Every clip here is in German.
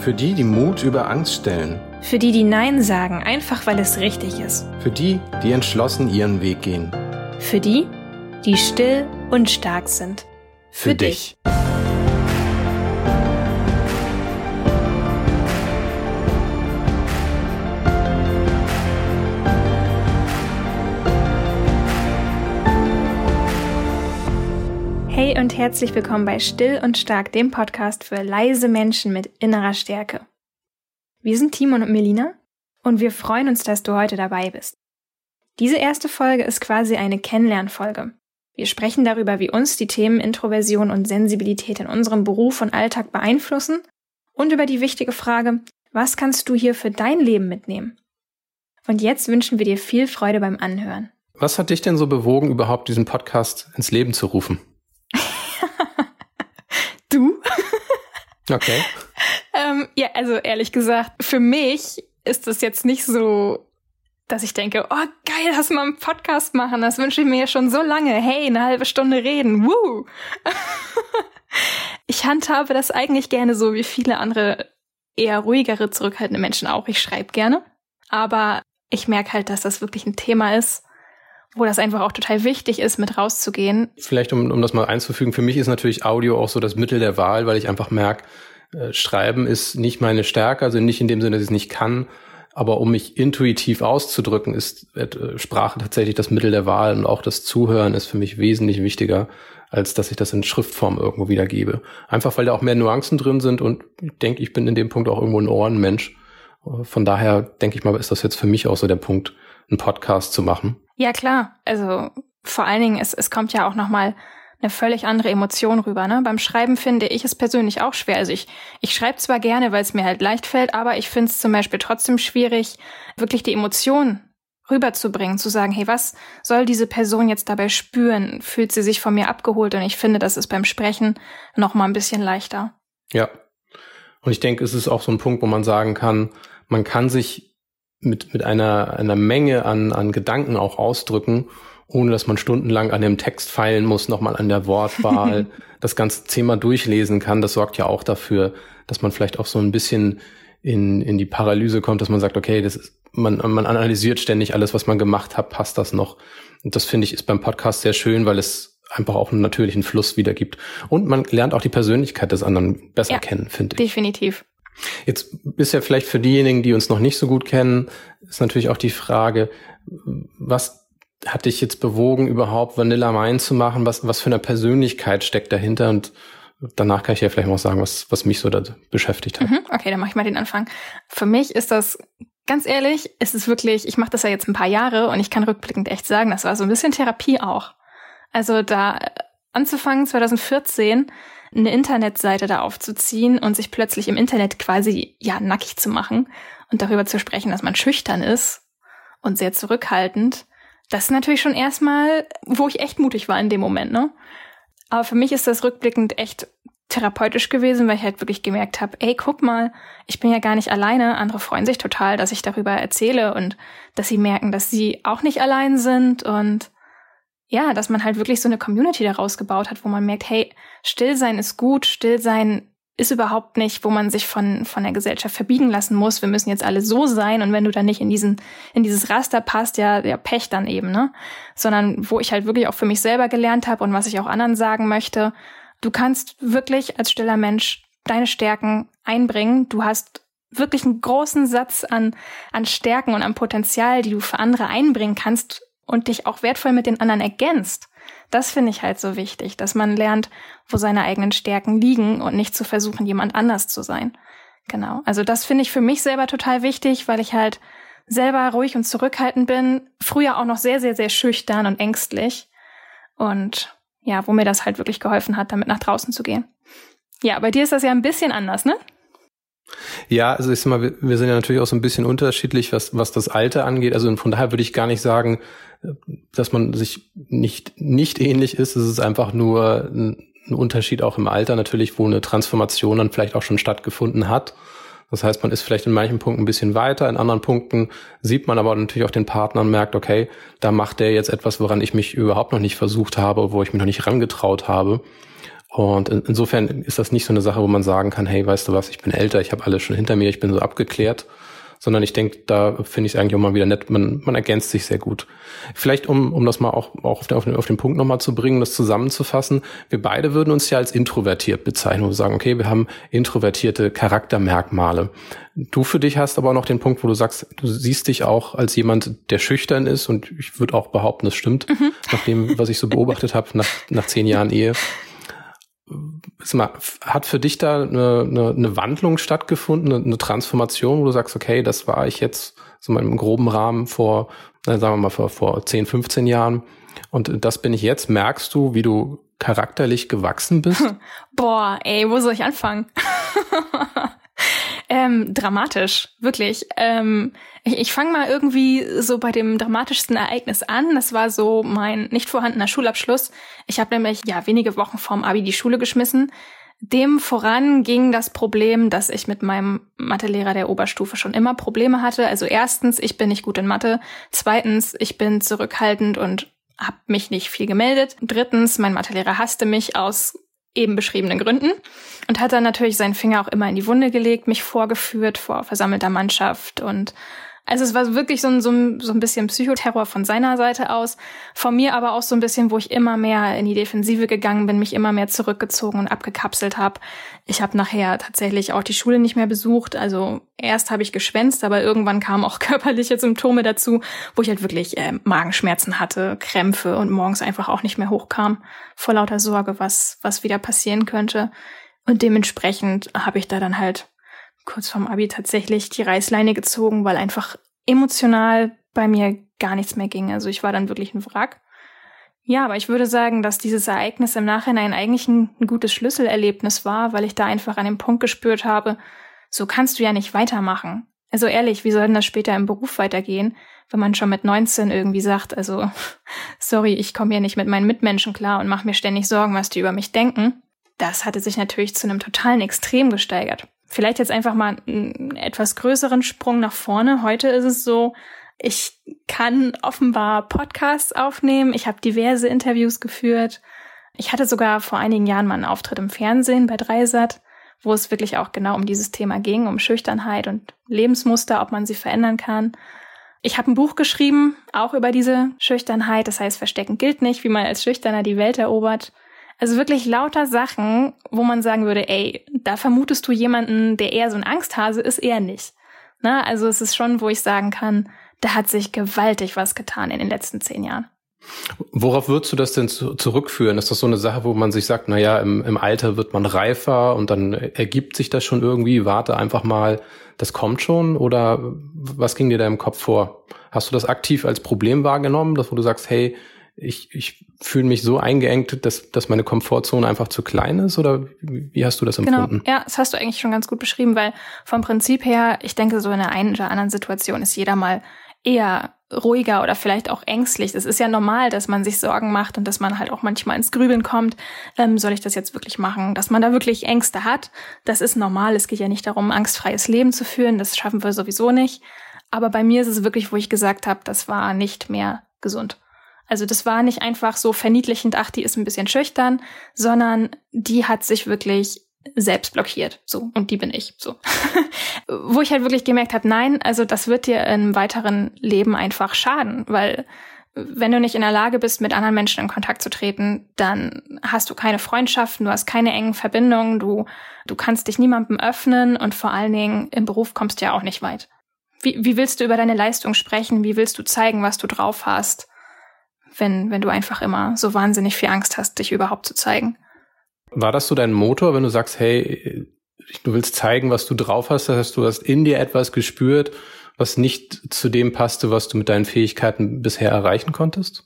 Für die, die Mut über Angst stellen. Für die, die Nein sagen, einfach weil es richtig ist. Für die, die entschlossen ihren Weg gehen. Für die, die still und stark sind. Für, Für dich. Hey und herzlich willkommen bei Still und Stark, dem Podcast für leise Menschen mit innerer Stärke. Wir sind Timon und Melina und wir freuen uns, dass du heute dabei bist. Diese erste Folge ist quasi eine Kennenlernfolge. Wir sprechen darüber, wie uns die Themen Introversion und Sensibilität in unserem Beruf und Alltag beeinflussen und über die wichtige Frage, was kannst du hier für dein Leben mitnehmen? Und jetzt wünschen wir dir viel Freude beim Anhören. Was hat dich denn so bewogen, überhaupt diesen Podcast ins Leben zu rufen? Okay. ähm, ja, also ehrlich gesagt, für mich ist das jetzt nicht so, dass ich denke, oh geil, lass mal einen Podcast machen. Das wünsche ich mir ja schon so lange. Hey, eine halbe Stunde reden. Woo! ich handhabe das eigentlich gerne so wie viele andere eher ruhigere, zurückhaltende Menschen auch. Ich schreibe gerne. Aber ich merke halt, dass das wirklich ein Thema ist, wo das einfach auch total wichtig ist, mit rauszugehen. Vielleicht, um, um das mal einzufügen, für mich ist natürlich Audio auch so das Mittel der Wahl, weil ich einfach merke, äh, Schreiben ist nicht meine Stärke, also nicht in dem Sinne, dass ich es nicht kann, aber um mich intuitiv auszudrücken, ist äh, Sprache tatsächlich das Mittel der Wahl und auch das Zuhören ist für mich wesentlich wichtiger, als dass ich das in Schriftform irgendwo wiedergebe. Einfach weil da auch mehr Nuancen drin sind und ich denke, ich bin in dem Punkt auch irgendwo ein Ohrenmensch. Von daher denke ich mal, ist das jetzt für mich auch so der Punkt, einen Podcast zu machen. Ja, klar. Also vor allen Dingen, es, es kommt ja auch nochmal eine völlig andere Emotion rüber. Ne? Beim Schreiben finde ich es persönlich auch schwer. Also ich, ich schreibe zwar gerne, weil es mir halt leicht fällt, aber ich finde es zum Beispiel trotzdem schwierig, wirklich die Emotion rüberzubringen, zu sagen, hey, was soll diese Person jetzt dabei spüren? Fühlt sie sich von mir abgeholt? Und ich finde, das ist beim Sprechen noch mal ein bisschen leichter. Ja. Und ich denke, es ist auch so ein Punkt, wo man sagen kann, man kann sich mit, mit einer, einer Menge an, an Gedanken auch ausdrücken, ohne dass man stundenlang an dem Text feilen muss, nochmal an der Wortwahl, das ganze Thema durchlesen kann. Das sorgt ja auch dafür, dass man vielleicht auch so ein bisschen in, in die Paralyse kommt, dass man sagt, okay, das ist, man, man analysiert ständig alles, was man gemacht hat, passt das noch? Und das finde ich ist beim Podcast sehr schön, weil es einfach auch einen natürlichen Fluss wiedergibt. Und man lernt auch die Persönlichkeit des anderen besser ja, kennen, finde ich. Definitiv. Jetzt ist ja vielleicht für diejenigen, die uns noch nicht so gut kennen, ist natürlich auch die Frage, was hat dich jetzt bewogen, überhaupt Vanilla Mine zu machen? Was, was für eine Persönlichkeit steckt dahinter? Und danach kann ich ja vielleicht mal sagen, was, was mich so da beschäftigt hat. Mhm, okay, dann mache ich mal den Anfang. Für mich ist das, ganz ehrlich, ist es wirklich, ich mache das ja jetzt ein paar Jahre und ich kann rückblickend echt sagen, das war so ein bisschen Therapie auch. Also da anzufangen, 2014, eine Internetseite da aufzuziehen und sich plötzlich im Internet quasi ja nackig zu machen und darüber zu sprechen, dass man schüchtern ist und sehr zurückhaltend. Das ist natürlich schon erstmal, wo ich echt mutig war in dem Moment, ne? Aber für mich ist das rückblickend echt therapeutisch gewesen, weil ich halt wirklich gemerkt habe, ey, guck mal, ich bin ja gar nicht alleine. Andere freuen sich total, dass ich darüber erzähle und dass sie merken, dass sie auch nicht allein sind und ja, dass man halt wirklich so eine Community daraus gebaut hat, wo man merkt, hey, Stillsein ist gut, Stillsein ist überhaupt nicht, wo man sich von, von der Gesellschaft verbiegen lassen muss. Wir müssen jetzt alle so sein und wenn du dann nicht in diesen, in dieses Raster passt, ja, ja, Pech dann eben, ne? Sondern wo ich halt wirklich auch für mich selber gelernt habe und was ich auch anderen sagen möchte, du kannst wirklich als stiller Mensch deine Stärken einbringen. Du hast wirklich einen großen Satz an, an Stärken und an Potenzial, die du für andere einbringen kannst, und dich auch wertvoll mit den anderen ergänzt. Das finde ich halt so wichtig, dass man lernt, wo seine eigenen Stärken liegen und nicht zu versuchen, jemand anders zu sein. Genau. Also das finde ich für mich selber total wichtig, weil ich halt selber ruhig und zurückhaltend bin, früher auch noch sehr, sehr, sehr schüchtern und ängstlich. Und ja, wo mir das halt wirklich geholfen hat, damit nach draußen zu gehen. Ja, bei dir ist das ja ein bisschen anders, ne? Ja, also ich sag mal, wir, sind ja natürlich auch so ein bisschen unterschiedlich, was, was das Alter angeht. Also von daher würde ich gar nicht sagen, dass man sich nicht, nicht ähnlich ist. Es ist einfach nur ein, ein Unterschied auch im Alter natürlich, wo eine Transformation dann vielleicht auch schon stattgefunden hat. Das heißt, man ist vielleicht in manchen Punkten ein bisschen weiter, in anderen Punkten sieht man aber natürlich auch den Partner und merkt, okay, da macht der jetzt etwas, woran ich mich überhaupt noch nicht versucht habe, wo ich mich noch nicht rangetraut habe. Und insofern ist das nicht so eine Sache, wo man sagen kann, hey, weißt du was, ich bin älter, ich habe alles schon hinter mir, ich bin so abgeklärt, sondern ich denke, da finde ich es eigentlich auch mal wieder nett, man, man ergänzt sich sehr gut. Vielleicht, um, um das mal auch, auch auf, den, auf, den, auf den Punkt nochmal zu bringen, das zusammenzufassen, wir beide würden uns ja als introvertiert bezeichnen und sagen, okay, wir haben introvertierte Charaktermerkmale. Du für dich hast aber auch noch den Punkt, wo du sagst, du siehst dich auch als jemand, der schüchtern ist und ich würde auch behaupten, das stimmt, mhm. nach dem, was ich so beobachtet habe nach, nach zehn Jahren Ehe mal, hat für dich da eine, eine, eine Wandlung stattgefunden, eine, eine, Transformation, wo du sagst, okay, das war ich jetzt so mal im groben Rahmen vor, sagen wir mal, vor, vor 10, 15 Jahren und das bin ich jetzt. Merkst du, wie du charakterlich gewachsen bist? Boah, ey, wo soll ich anfangen? Ähm, dramatisch, wirklich. Ähm, ich ich fange mal irgendwie so bei dem dramatischsten Ereignis an. Das war so mein nicht vorhandener Schulabschluss. Ich habe nämlich ja wenige Wochen vorm Abi die Schule geschmissen. Dem voran ging das Problem, dass ich mit meinem Mathelehrer der Oberstufe schon immer Probleme hatte. Also erstens, ich bin nicht gut in Mathe. Zweitens, ich bin zurückhaltend und habe mich nicht viel gemeldet. Drittens, mein Mathelehrer hasste mich aus eben beschriebenen Gründen und hat dann natürlich seinen Finger auch immer in die Wunde gelegt, mich vorgeführt vor versammelter Mannschaft und also es war wirklich so ein, so ein, so ein bisschen Psychoterror von seiner Seite aus, von mir aber auch so ein bisschen, wo ich immer mehr in die Defensive gegangen bin, mich immer mehr zurückgezogen und abgekapselt habe. Ich habe nachher tatsächlich auch die Schule nicht mehr besucht. Also erst habe ich geschwänzt, aber irgendwann kamen auch körperliche Symptome dazu, wo ich halt wirklich äh, Magenschmerzen hatte, Krämpfe und morgens einfach auch nicht mehr hochkam, vor lauter Sorge, was, was wieder passieren könnte. Und dementsprechend habe ich da dann halt kurz vorm Abi tatsächlich die Reißleine gezogen, weil einfach emotional bei mir gar nichts mehr ging. Also ich war dann wirklich ein Wrack. Ja, aber ich würde sagen, dass dieses Ereignis im Nachhinein eigentlich ein, gutes Schlüsselerlebnis war, weil ich da einfach an dem Punkt gespürt habe, so kannst du ja nicht weitermachen. Also ehrlich, wie soll denn das später im Beruf weitergehen, wenn man schon mit 19 irgendwie sagt, also sorry, ich komme hier nicht mit meinen Mitmenschen klar und mache mir ständig Sorgen, was die über mich denken. Das hatte sich natürlich zu einem totalen Extrem gesteigert vielleicht jetzt einfach mal einen etwas größeren Sprung nach vorne. Heute ist es so, ich kann offenbar Podcasts aufnehmen. Ich habe diverse Interviews geführt. Ich hatte sogar vor einigen Jahren mal einen Auftritt im Fernsehen bei Dreisat, wo es wirklich auch genau um dieses Thema ging, um Schüchternheit und Lebensmuster, ob man sie verändern kann. Ich habe ein Buch geschrieben, auch über diese Schüchternheit. Das heißt, Verstecken gilt nicht, wie man als Schüchterner die Welt erobert. Also wirklich lauter Sachen, wo man sagen würde, ey, da vermutest du jemanden, der eher so ein Angsthase ist, eher nicht. Na, also es ist schon, wo ich sagen kann, da hat sich gewaltig was getan in den letzten zehn Jahren. Worauf würdest du das denn zu, zurückführen? Ist das so eine Sache, wo man sich sagt, na ja, im, im Alter wird man reifer und dann ergibt sich das schon irgendwie, warte einfach mal, das kommt schon? Oder was ging dir da im Kopf vor? Hast du das aktiv als Problem wahrgenommen, dass wo du sagst, hey, ich, ich fühle mich so eingeengt, dass, dass meine Komfortzone einfach zu klein ist? Oder wie hast du das genau. empfunden? Genau, ja, das hast du eigentlich schon ganz gut beschrieben, weil vom Prinzip her, ich denke, so in der einen oder anderen Situation ist jeder mal eher ruhiger oder vielleicht auch ängstlich. Es ist ja normal, dass man sich Sorgen macht und dass man halt auch manchmal ins Grübeln kommt. Ähm, soll ich das jetzt wirklich machen? Dass man da wirklich Ängste hat, das ist normal. Es geht ja nicht darum, angstfreies Leben zu führen. Das schaffen wir sowieso nicht. Aber bei mir ist es wirklich, wo ich gesagt habe, das war nicht mehr gesund. Also das war nicht einfach so verniedlichend, ach, die ist ein bisschen schüchtern, sondern die hat sich wirklich selbst blockiert. So, und die bin ich. So. Wo ich halt wirklich gemerkt habe, nein, also das wird dir im weiteren Leben einfach schaden, weil wenn du nicht in der Lage bist, mit anderen Menschen in Kontakt zu treten, dann hast du keine Freundschaften, du hast keine engen Verbindungen, du, du kannst dich niemandem öffnen und vor allen Dingen im Beruf kommst du ja auch nicht weit. Wie, wie willst du über deine Leistung sprechen? Wie willst du zeigen, was du drauf hast? Wenn, wenn du einfach immer so wahnsinnig viel Angst hast, dich überhaupt zu zeigen. War das so dein Motor, wenn du sagst, hey, du willst zeigen, was du drauf hast, das heißt, du hast in dir etwas gespürt, was nicht zu dem passte, was du mit deinen Fähigkeiten bisher erreichen konntest?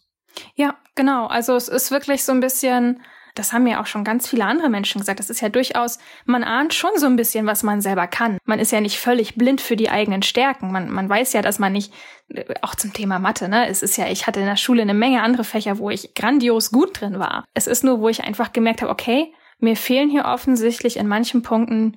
Ja, genau. Also es ist wirklich so ein bisschen, das haben ja auch schon ganz viele andere Menschen gesagt. Das ist ja durchaus, man ahnt schon so ein bisschen, was man selber kann. Man ist ja nicht völlig blind für die eigenen Stärken. Man, man weiß ja, dass man nicht, auch zum Thema Mathe, ne? Es ist ja, ich hatte in der Schule eine Menge andere Fächer, wo ich grandios gut drin war. Es ist nur, wo ich einfach gemerkt habe, okay, mir fehlen hier offensichtlich in manchen Punkten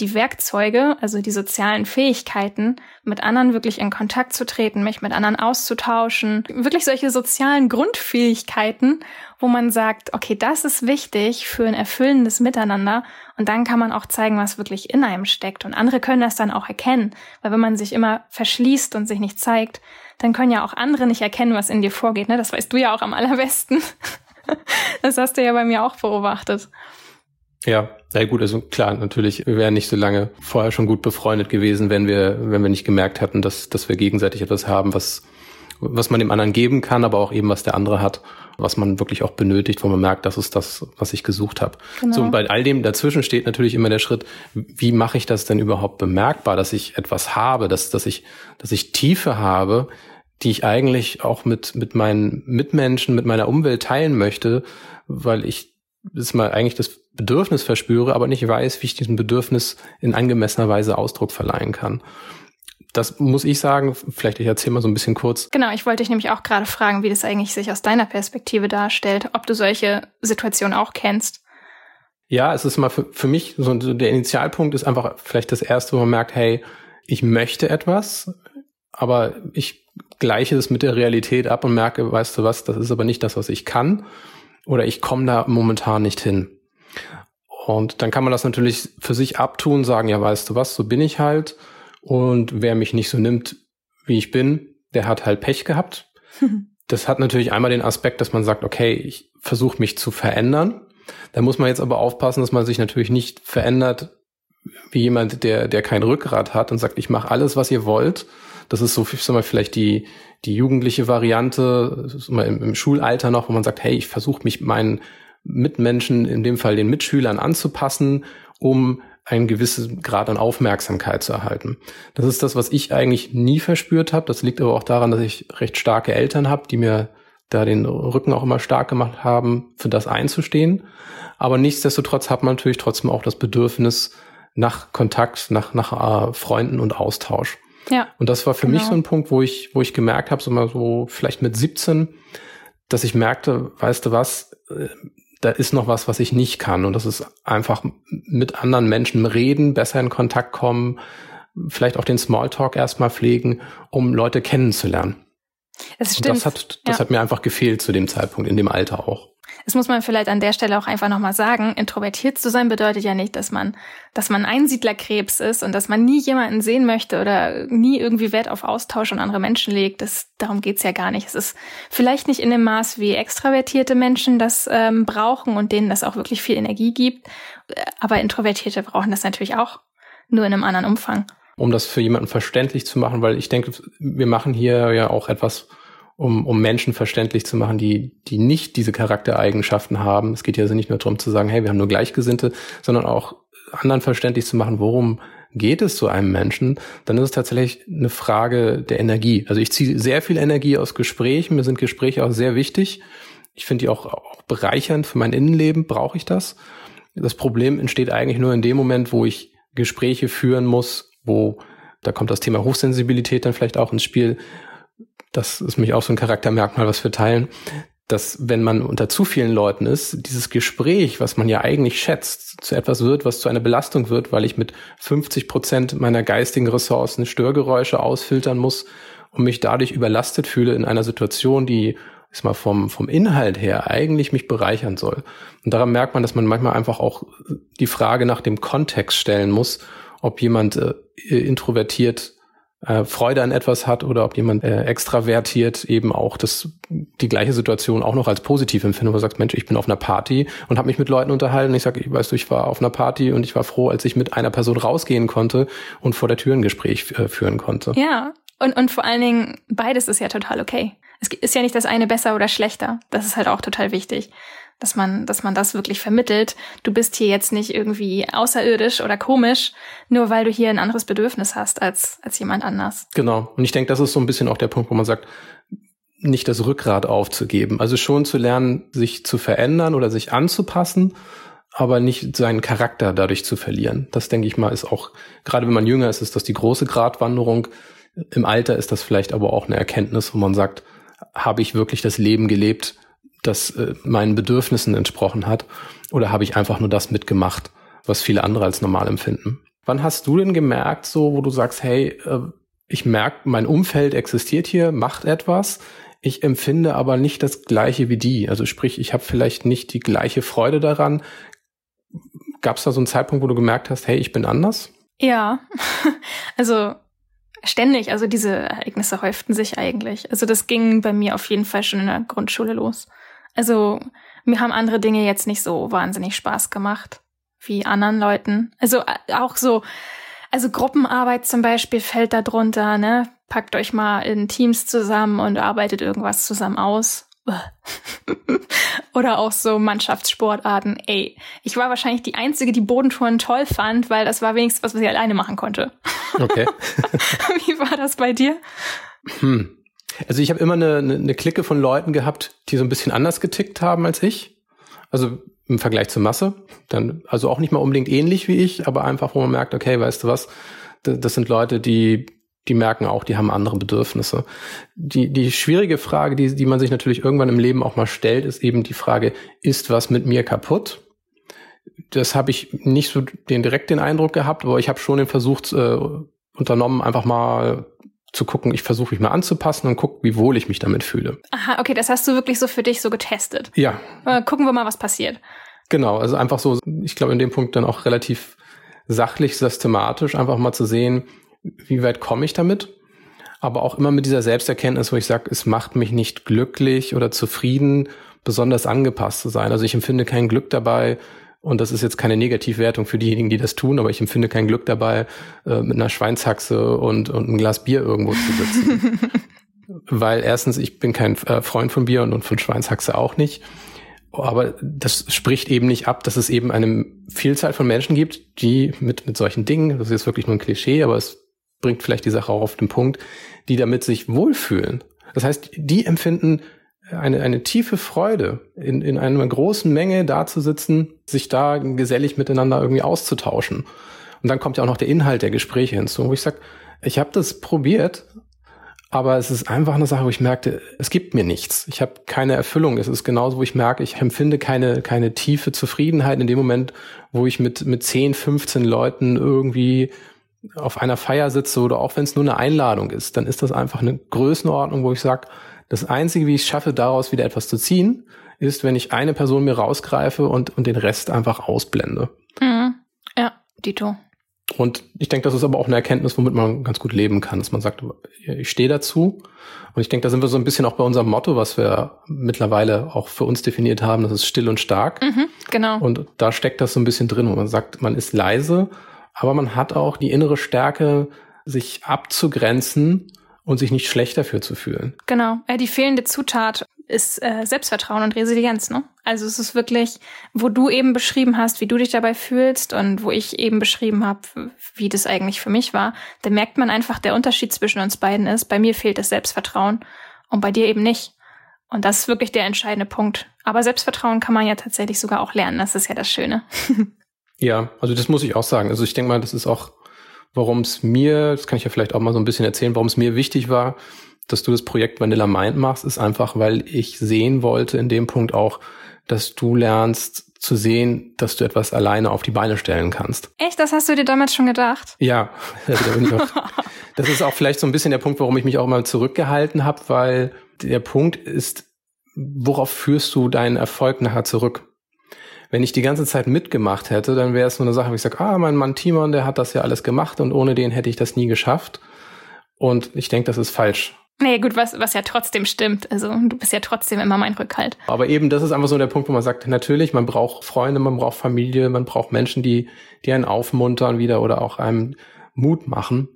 die Werkzeuge, also die sozialen Fähigkeiten, mit anderen wirklich in Kontakt zu treten, mich mit anderen auszutauschen, wirklich solche sozialen Grundfähigkeiten, wo man sagt, okay, das ist wichtig für ein erfüllendes Miteinander und dann kann man auch zeigen, was wirklich in einem steckt und andere können das dann auch erkennen, weil wenn man sich immer verschließt und sich nicht zeigt, dann können ja auch andere nicht erkennen, was in dir vorgeht, ne? Das weißt du ja auch am allerbesten. das hast du ja bei mir auch beobachtet. Ja, ja gut, also klar, natürlich, wir wären nicht so lange vorher schon gut befreundet gewesen, wenn wir, wenn wir nicht gemerkt hätten, dass, dass wir gegenseitig etwas haben, was, was man dem anderen geben kann, aber auch eben, was der andere hat, was man wirklich auch benötigt, wo man merkt, das ist das, was ich gesucht habe. Genau. So, und bei all dem dazwischen steht natürlich immer der Schritt, wie mache ich das denn überhaupt bemerkbar, dass ich etwas habe, dass, dass ich, dass ich Tiefe habe, die ich eigentlich auch mit, mit meinen Mitmenschen, mit meiner Umwelt teilen möchte, weil ich das mal eigentlich das Bedürfnis verspüre, aber nicht weiß, wie ich diesem Bedürfnis in angemessener Weise Ausdruck verleihen kann. Das muss ich sagen, vielleicht ich erzähle mal so ein bisschen kurz. Genau, ich wollte dich nämlich auch gerade fragen, wie das eigentlich sich aus deiner Perspektive darstellt, ob du solche Situationen auch kennst. Ja, es ist mal für, für mich so der Initialpunkt ist einfach vielleicht das erste, wo man merkt, hey, ich möchte etwas, aber ich gleiche es mit der Realität ab und merke, weißt du was, das ist aber nicht das, was ich kann oder ich komme da momentan nicht hin. Und dann kann man das natürlich für sich abtun, sagen, ja, weißt du was, so bin ich halt. Und wer mich nicht so nimmt, wie ich bin, der hat halt Pech gehabt. das hat natürlich einmal den Aspekt, dass man sagt, okay, ich versuche mich zu verändern. Da muss man jetzt aber aufpassen, dass man sich natürlich nicht verändert wie jemand, der, der kein Rückgrat hat und sagt, ich mache alles, was ihr wollt. Das ist so, sag mal, vielleicht die, die jugendliche Variante im, im Schulalter noch, wo man sagt, hey, ich versuche mich meinen Mitmenschen, in dem Fall den Mitschülern anzupassen, um einen gewissen Grad an Aufmerksamkeit zu erhalten. Das ist das, was ich eigentlich nie verspürt habe. Das liegt aber auch daran, dass ich recht starke Eltern habe, die mir da den Rücken auch immer stark gemacht haben, für das einzustehen. Aber nichtsdestotrotz hat man natürlich trotzdem auch das Bedürfnis nach Kontakt, nach, nach äh, Freunden und Austausch. Ja. Und das war für genau. mich so ein Punkt, wo ich, wo ich gemerkt habe, so mal so vielleicht mit 17, dass ich merkte, weißt du was, äh, da ist noch was, was ich nicht kann. Und das ist einfach mit anderen Menschen reden, besser in Kontakt kommen, vielleicht auch den Smalltalk erstmal pflegen, um Leute kennenzulernen. Das stimmt. Und das hat, das ja. hat mir einfach gefehlt zu dem Zeitpunkt, in dem Alter auch. Das muss man vielleicht an der Stelle auch einfach nochmal sagen. Introvertiert zu sein bedeutet ja nicht, dass man, dass man Einsiedlerkrebs ist und dass man nie jemanden sehen möchte oder nie irgendwie Wert auf Austausch und andere Menschen legt. Das, darum geht's ja gar nicht. Es ist vielleicht nicht in dem Maß, wie extravertierte Menschen das ähm, brauchen und denen das auch wirklich viel Energie gibt. Aber Introvertierte brauchen das natürlich auch, nur in einem anderen Umfang um das für jemanden verständlich zu machen, weil ich denke, wir machen hier ja auch etwas, um, um Menschen verständlich zu machen, die, die nicht diese Charaktereigenschaften haben. Es geht ja also nicht nur darum zu sagen, hey, wir haben nur Gleichgesinnte, sondern auch anderen verständlich zu machen, worum geht es zu einem Menschen, dann ist es tatsächlich eine Frage der Energie. Also ich ziehe sehr viel Energie aus Gesprächen, mir sind Gespräche auch sehr wichtig. Ich finde die auch, auch bereichernd für mein Innenleben, brauche ich das. Das Problem entsteht eigentlich nur in dem Moment, wo ich Gespräche führen muss, wo, da kommt das Thema Hochsensibilität dann vielleicht auch ins Spiel, das ist mich auch so ein Charaktermerkmal, was wir teilen, dass wenn man unter zu vielen Leuten ist, dieses Gespräch, was man ja eigentlich schätzt, zu etwas wird, was zu einer Belastung wird, weil ich mit 50 Prozent meiner geistigen Ressourcen Störgeräusche ausfiltern muss und mich dadurch überlastet fühle in einer Situation, die ist mal vom, vom Inhalt her eigentlich mich bereichern soll. Und daran merkt man, dass man manchmal einfach auch die Frage nach dem Kontext stellen muss, ob jemand äh, introvertiert äh, Freude an etwas hat oder ob jemand äh, extravertiert eben auch das die gleiche Situation auch noch als positiv empfindet, wo du sagst, Mensch, ich bin auf einer Party und habe mich mit Leuten unterhalten. Ich sage, weißt du, ich war auf einer Party und ich war froh, als ich mit einer Person rausgehen konnte und vor der Tür ein Gespräch äh, führen konnte. Ja, und, und vor allen Dingen, beides ist ja total okay. Es ist ja nicht das eine besser oder schlechter. Das ist halt auch total wichtig dass man, dass man das wirklich vermittelt. Du bist hier jetzt nicht irgendwie außerirdisch oder komisch, nur weil du hier ein anderes Bedürfnis hast als, als jemand anders. Genau. Und ich denke, das ist so ein bisschen auch der Punkt, wo man sagt, nicht das Rückgrat aufzugeben. Also schon zu lernen, sich zu verändern oder sich anzupassen, aber nicht seinen Charakter dadurch zu verlieren. Das denke ich mal ist auch, gerade wenn man jünger ist, ist das die große Gratwanderung. Im Alter ist das vielleicht aber auch eine Erkenntnis, wo man sagt, habe ich wirklich das Leben gelebt, das äh, meinen Bedürfnissen entsprochen hat? Oder habe ich einfach nur das mitgemacht, was viele andere als normal empfinden? Wann hast du denn gemerkt, so, wo du sagst, hey, äh, ich merke, mein Umfeld existiert hier, macht etwas, ich empfinde aber nicht das Gleiche wie die. Also sprich, ich habe vielleicht nicht die gleiche Freude daran. Gab es da so einen Zeitpunkt, wo du gemerkt hast, hey, ich bin anders? Ja, also ständig. Also diese Ereignisse häuften sich eigentlich. Also das ging bei mir auf jeden Fall schon in der Grundschule los. Also mir haben andere Dinge jetzt nicht so wahnsinnig Spaß gemacht wie anderen Leuten. Also auch so, also Gruppenarbeit zum Beispiel fällt da drunter, ne? Packt euch mal in Teams zusammen und arbeitet irgendwas zusammen aus. Oder auch so Mannschaftssportarten. Ey, ich war wahrscheinlich die Einzige, die Bodentouren toll fand, weil das war wenigstens was, was ich alleine machen konnte. Okay. Wie war das bei dir? Hm. Also ich habe immer eine, eine, eine Clique von Leuten gehabt, die so ein bisschen anders getickt haben als ich. Also im Vergleich zur Masse. Dann, also auch nicht mal unbedingt ähnlich wie ich, aber einfach, wo man merkt, okay, weißt du was, das sind Leute, die, die merken auch, die haben andere Bedürfnisse. Die, die schwierige Frage, die, die man sich natürlich irgendwann im Leben auch mal stellt, ist eben die Frage, ist was mit mir kaputt? Das habe ich nicht so den direkt den Eindruck gehabt, aber ich habe schon den Versuch äh, unternommen, einfach mal zu gucken, ich versuche mich mal anzupassen und gucke, wie wohl ich mich damit fühle. Aha, okay, das hast du wirklich so für dich so getestet. Ja. Äh, gucken wir mal, was passiert. Genau, also einfach so, ich glaube in dem Punkt dann auch relativ sachlich, systematisch, einfach mal zu sehen, wie weit komme ich damit. Aber auch immer mit dieser Selbsterkenntnis, wo ich sage, es macht mich nicht glücklich oder zufrieden, besonders angepasst zu sein. Also ich empfinde kein Glück dabei, und das ist jetzt keine Negativwertung für diejenigen, die das tun, aber ich empfinde kein Glück dabei, äh, mit einer Schweinshaxe und, und ein Glas Bier irgendwo zu sitzen. Weil erstens, ich bin kein äh, Freund von Bier und, und von Schweinshaxe auch nicht. Aber das spricht eben nicht ab, dass es eben eine Vielzahl von Menschen gibt, die mit, mit solchen Dingen, das ist jetzt wirklich nur ein Klischee, aber es bringt vielleicht die Sache auch auf den Punkt, die damit sich wohlfühlen. Das heißt, die empfinden eine, eine tiefe Freude, in, in einer großen Menge da zu sitzen, sich da gesellig miteinander irgendwie auszutauschen. Und dann kommt ja auch noch der Inhalt der Gespräche hinzu, wo ich sage, ich habe das probiert, aber es ist einfach eine Sache, wo ich merkte, es gibt mir nichts. Ich habe keine Erfüllung. Es ist genauso, wo ich merke, ich empfinde keine, keine tiefe Zufriedenheit in dem Moment, wo ich mit, mit 10, 15 Leuten irgendwie auf einer Feier sitze oder auch wenn es nur eine Einladung ist, dann ist das einfach eine Größenordnung, wo ich sage, das Einzige, wie ich es schaffe, daraus wieder etwas zu ziehen, ist, wenn ich eine Person mir rausgreife und, und den Rest einfach ausblende. Mhm. Ja, Dito. Und ich denke, das ist aber auch eine Erkenntnis, womit man ganz gut leben kann, dass man sagt, ich stehe dazu. Und ich denke, da sind wir so ein bisschen auch bei unserem Motto, was wir mittlerweile auch für uns definiert haben, das ist still und stark. Mhm, genau. Und da steckt das so ein bisschen drin, wo man sagt, man ist leise, aber man hat auch die innere Stärke, sich abzugrenzen und sich nicht schlecht dafür zu fühlen. Genau. Die fehlende Zutat ist äh, Selbstvertrauen und Resilienz, ne? Also es ist wirklich, wo du eben beschrieben hast, wie du dich dabei fühlst und wo ich eben beschrieben habe, wie das eigentlich für mich war, da merkt man einfach, der Unterschied zwischen uns beiden ist, bei mir fehlt das Selbstvertrauen und bei dir eben nicht. Und das ist wirklich der entscheidende Punkt. Aber Selbstvertrauen kann man ja tatsächlich sogar auch lernen, das ist ja das Schöne. ja, also das muss ich auch sagen. Also ich denke mal, das ist auch warum es mir, das kann ich ja vielleicht auch mal so ein bisschen erzählen, warum es mir wichtig war, dass du das Projekt Vanilla Mind machst, ist einfach, weil ich sehen wollte in dem Punkt auch, dass du lernst zu sehen, dass du etwas alleine auf die Beine stellen kannst. Echt? Das hast du dir damals schon gedacht? Ja, also da auch, das ist auch vielleicht so ein bisschen der Punkt, warum ich mich auch mal zurückgehalten habe, weil der Punkt ist, worauf führst du deinen Erfolg nachher zurück? Wenn ich die ganze Zeit mitgemacht hätte, dann wäre es nur eine Sache, wo ich sage, ah, mein Mann Timon, der hat das ja alles gemacht und ohne den hätte ich das nie geschafft. Und ich denke, das ist falsch. Nee, gut, was, was ja trotzdem stimmt. Also du bist ja trotzdem immer mein Rückhalt. Aber eben, das ist einfach so der Punkt, wo man sagt, natürlich, man braucht Freunde, man braucht Familie, man braucht Menschen, die, die einen aufmuntern wieder oder auch einem Mut machen.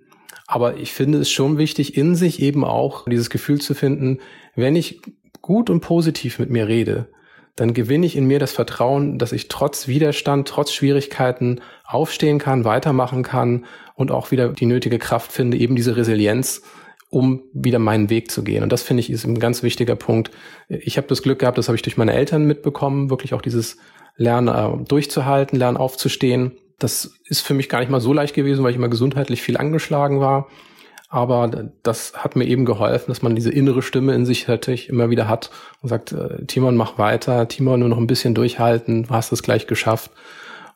Aber ich finde es schon wichtig, in sich eben auch dieses Gefühl zu finden, wenn ich gut und positiv mit mir rede, dann gewinne ich in mir das Vertrauen, dass ich trotz Widerstand, trotz Schwierigkeiten aufstehen kann, weitermachen kann und auch wieder die nötige Kraft finde, eben diese Resilienz, um wieder meinen Weg zu gehen. Und das finde ich ist ein ganz wichtiger Punkt. Ich habe das Glück gehabt, das habe ich durch meine Eltern mitbekommen, wirklich auch dieses Lernen äh, durchzuhalten, Lernen aufzustehen. Das ist für mich gar nicht mal so leicht gewesen, weil ich immer gesundheitlich viel angeschlagen war. Aber das hat mir eben geholfen, dass man diese innere Stimme in sich natürlich immer wieder hat und sagt, äh, Timon, mach weiter, Timon, nur noch ein bisschen durchhalten, du hast es gleich geschafft.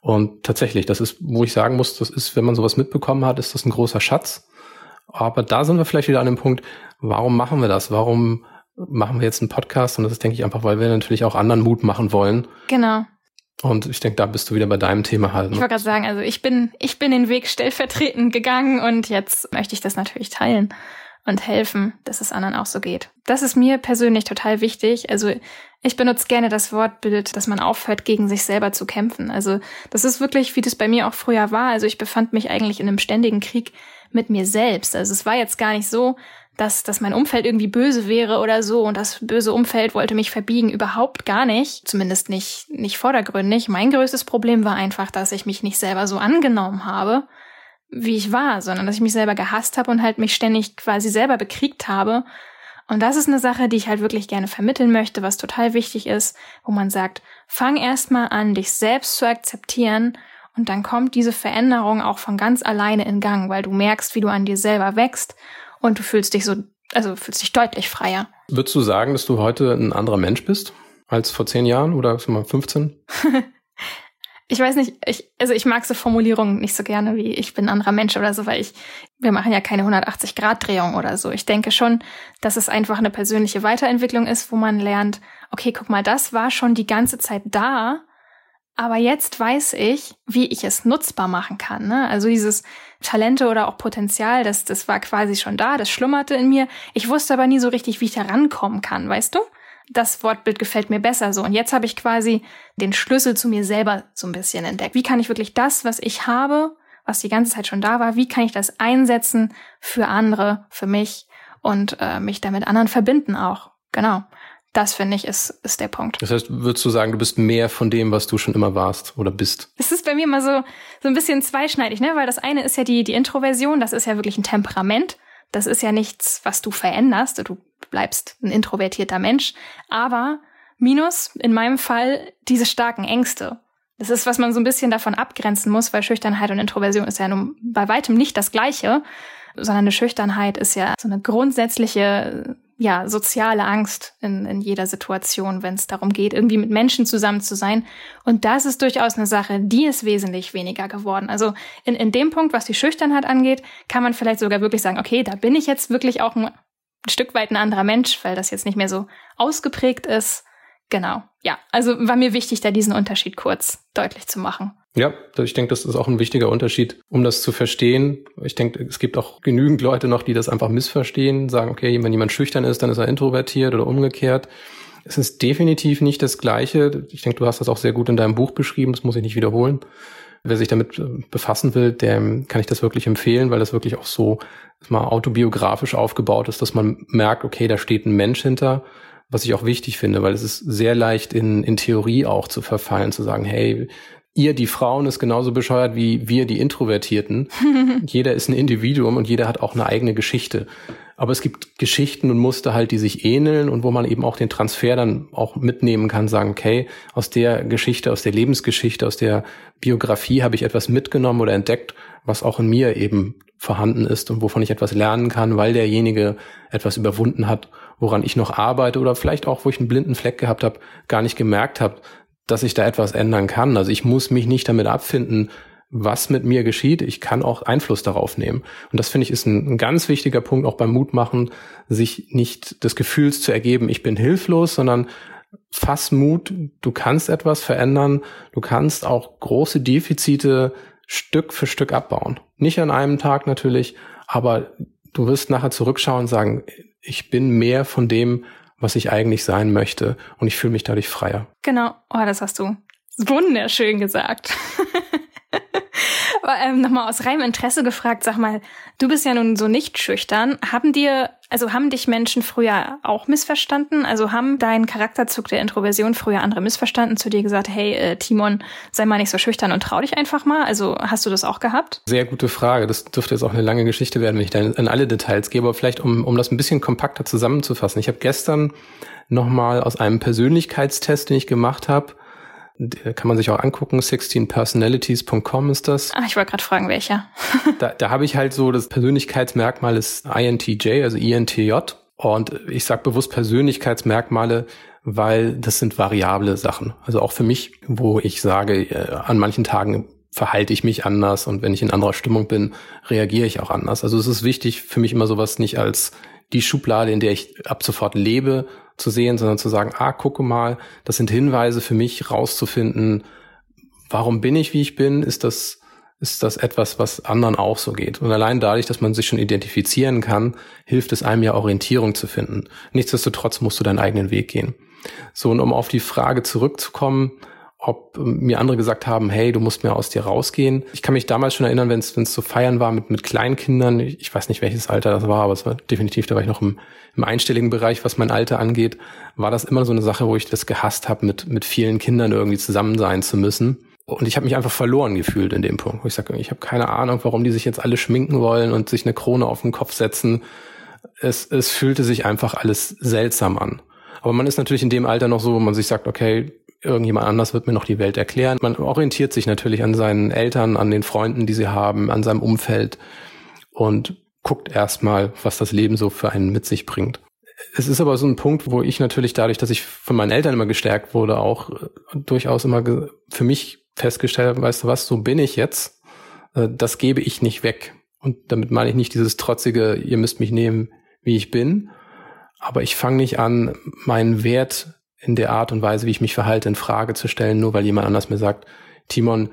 Und tatsächlich, das ist, wo ich sagen muss, das ist, wenn man sowas mitbekommen hat, ist das ein großer Schatz. Aber da sind wir vielleicht wieder an dem Punkt, warum machen wir das? Warum machen wir jetzt einen Podcast? Und das ist, denke ich, einfach, weil wir natürlich auch anderen Mut machen wollen. Genau. Und ich denke, da bist du wieder bei deinem Thema halt. Ne? Ich wollte gerade sagen, also ich bin, ich bin den Weg stellvertretend gegangen und jetzt möchte ich das natürlich teilen und helfen, dass es anderen auch so geht. Das ist mir persönlich total wichtig. Also ich benutze gerne das Wortbild, dass man aufhört, gegen sich selber zu kämpfen. Also das ist wirklich, wie das bei mir auch früher war. Also ich befand mich eigentlich in einem ständigen Krieg mit mir selbst. Also es war jetzt gar nicht so, dass, dass mein Umfeld irgendwie böse wäre oder so und das böse Umfeld wollte mich verbiegen. Überhaupt gar nicht. Zumindest nicht, nicht vordergründig. Mein größtes Problem war einfach, dass ich mich nicht selber so angenommen habe wie ich war, sondern dass ich mich selber gehasst habe und halt mich ständig quasi selber bekriegt habe. Und das ist eine Sache, die ich halt wirklich gerne vermitteln möchte, was total wichtig ist, wo man sagt, fang erstmal an, dich selbst zu akzeptieren und dann kommt diese Veränderung auch von ganz alleine in Gang, weil du merkst, wie du an dir selber wächst und du fühlst dich so, also fühlst dich deutlich freier. Würdest du sagen, dass du heute ein anderer Mensch bist als vor zehn Jahren oder mal 15? ich weiß nicht, ich, also ich mag so Formulierungen nicht so gerne wie ich bin ein anderer Mensch oder so, weil ich, wir machen ja keine 180-Grad-Drehung oder so. Ich denke schon, dass es einfach eine persönliche Weiterentwicklung ist, wo man lernt, okay, guck mal, das war schon die ganze Zeit da, aber jetzt weiß ich, wie ich es nutzbar machen kann. Ne? Also dieses Talente oder auch Potenzial, das, das war quasi schon da, das schlummerte in mir. Ich wusste aber nie so richtig, wie ich da rankommen kann, weißt du? das Wortbild gefällt mir besser so. Und jetzt habe ich quasi den Schlüssel zu mir selber so ein bisschen entdeckt. Wie kann ich wirklich das, was ich habe, was die ganze Zeit schon da war, wie kann ich das einsetzen für andere, für mich und äh, mich damit anderen verbinden auch. Genau. Das finde ich ist, ist der Punkt. Das heißt, würdest du sagen, du bist mehr von dem, was du schon immer warst oder bist? Es ist bei mir mal so, so ein bisschen zweischneidig, ne? Weil das eine ist ja die, die Introversion, das ist ja wirklich ein Temperament. Das ist ja nichts, was du veränderst. Du bleibst ein introvertierter Mensch. Aber minus in meinem Fall diese starken Ängste. Das ist, was man so ein bisschen davon abgrenzen muss, weil Schüchternheit und Introversion ist ja nun bei weitem nicht das Gleiche, sondern eine Schüchternheit ist ja so eine grundsätzliche, ja, soziale Angst in, in jeder Situation, wenn es darum geht, irgendwie mit Menschen zusammen zu sein. Und das ist durchaus eine Sache, die ist wesentlich weniger geworden. Also in, in dem Punkt, was die Schüchternheit angeht, kann man vielleicht sogar wirklich sagen, okay, da bin ich jetzt wirklich auch ein ein Stück weit ein anderer Mensch, weil das jetzt nicht mehr so ausgeprägt ist. Genau. Ja, also war mir wichtig, da diesen Unterschied kurz deutlich zu machen. Ja, ich denke, das ist auch ein wichtiger Unterschied, um das zu verstehen. Ich denke, es gibt auch genügend Leute noch, die das einfach missverstehen, sagen, okay, wenn jemand schüchtern ist, dann ist er introvertiert oder umgekehrt. Es ist definitiv nicht das Gleiche. Ich denke, du hast das auch sehr gut in deinem Buch beschrieben, das muss ich nicht wiederholen. Wer sich damit äh, befassen will, dem kann ich das wirklich empfehlen, weil das wirklich auch so mal autobiografisch aufgebaut ist, dass man merkt, okay, da steht ein Mensch hinter, was ich auch wichtig finde, weil es ist sehr leicht in, in Theorie auch zu verfallen, zu sagen, hey, ihr, die Frauen, ist genauso bescheuert wie wir, die Introvertierten. jeder ist ein Individuum und jeder hat auch eine eigene Geschichte. Aber es gibt Geschichten und Muster halt, die sich ähneln und wo man eben auch den Transfer dann auch mitnehmen kann, sagen, okay, aus der Geschichte, aus der Lebensgeschichte, aus der Biografie habe ich etwas mitgenommen oder entdeckt, was auch in mir eben vorhanden ist und wovon ich etwas lernen kann, weil derjenige etwas überwunden hat, woran ich noch arbeite oder vielleicht auch, wo ich einen blinden Fleck gehabt habe, gar nicht gemerkt habe, dass ich da etwas ändern kann. Also ich muss mich nicht damit abfinden, was mit mir geschieht. Ich kann auch Einfluss darauf nehmen. Und das finde ich ist ein, ein, ganz wichtiger Punkt auch beim Mutmachen, sich nicht des Gefühls zu ergeben, ich bin hilflos, sondern fass Mut, du kannst etwas verändern, du kannst auch große Defizite Stück für Stück abbauen. Nicht an einem Tag natürlich, aber du wirst nachher zurückschauen und sagen, ich bin mehr von dem, was ich eigentlich sein möchte und ich fühle mich dadurch freier. Genau, oh, das hast du wunderschön gesagt. Ähm, nochmal aus reinem Interesse gefragt, sag mal, du bist ja nun so nicht schüchtern. Haben dir, also haben dich Menschen früher auch missverstanden? Also haben deinen Charakterzug der Introversion früher andere missverstanden, zu dir gesagt, hey äh, Timon, sei mal nicht so schüchtern und trau dich einfach mal? Also hast du das auch gehabt? Sehr gute Frage. Das dürfte jetzt auch eine lange Geschichte werden, wenn ich da in alle Details gehe. Aber vielleicht, um, um das ein bisschen kompakter zusammenzufassen. Ich habe gestern nochmal aus einem Persönlichkeitstest, den ich gemacht habe, kann man sich auch angucken. 16personalities.com ist das. Ah, ich wollte gerade fragen, welcher. da da habe ich halt so, das Persönlichkeitsmerkmal ist INTJ, also INTJ. Und ich sage bewusst Persönlichkeitsmerkmale, weil das sind variable Sachen. Also auch für mich, wo ich sage, äh, an manchen Tagen verhalte ich mich anders und wenn ich in anderer Stimmung bin, reagiere ich auch anders. Also es ist wichtig für mich immer sowas nicht als die Schublade, in der ich ab sofort lebe, zu sehen, sondern zu sagen, ah, gucke mal, das sind Hinweise für mich rauszufinden, warum bin ich, wie ich bin? Ist das, ist das etwas, was anderen auch so geht? Und allein dadurch, dass man sich schon identifizieren kann, hilft es einem ja Orientierung zu finden. Nichtsdestotrotz musst du deinen eigenen Weg gehen. So, und um auf die Frage zurückzukommen, ob mir andere gesagt haben, hey, du musst mehr aus dir rausgehen. Ich kann mich damals schon erinnern, wenn es so Feiern war mit, mit Kleinkindern, ich, ich, weiß nicht, welches Alter das war, aber es war definitiv, da war ich noch im, im einstelligen Bereich, was mein Alter angeht, war das immer so eine Sache, wo ich das gehasst habe, mit, mit vielen Kindern irgendwie zusammen sein zu müssen. Und ich habe mich einfach verloren gefühlt in dem Punkt, wo ich sage, ich habe keine Ahnung, warum die sich jetzt alle schminken wollen und sich eine Krone auf den Kopf setzen. Es, es fühlte sich einfach alles seltsam an. Aber man ist natürlich in dem Alter noch so, wo man sich sagt, okay, irgendjemand anders wird mir noch die Welt erklären. Man orientiert sich natürlich an seinen Eltern, an den Freunden, die sie haben, an seinem Umfeld und guckt erstmal, was das Leben so für einen mit sich bringt. Es ist aber so ein Punkt, wo ich natürlich dadurch, dass ich von meinen Eltern immer gestärkt wurde, auch äh, durchaus immer für mich festgestellt habe, weißt du was, so bin ich jetzt, äh, das gebe ich nicht weg. Und damit meine ich nicht dieses trotzige, ihr müsst mich nehmen, wie ich bin, aber ich fange nicht an, meinen Wert in der Art und Weise, wie ich mich verhalte, in Frage zu stellen, nur weil jemand anders mir sagt, Timon,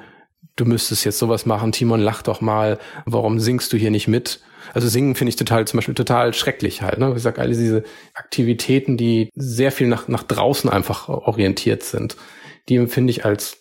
du müsstest jetzt sowas machen, Timon, lach doch mal, warum singst du hier nicht mit? Also singen finde ich total, zum Beispiel total schrecklich halt. Ne? Ich sage, alle diese Aktivitäten, die sehr viel nach, nach draußen einfach orientiert sind, die empfinde ich als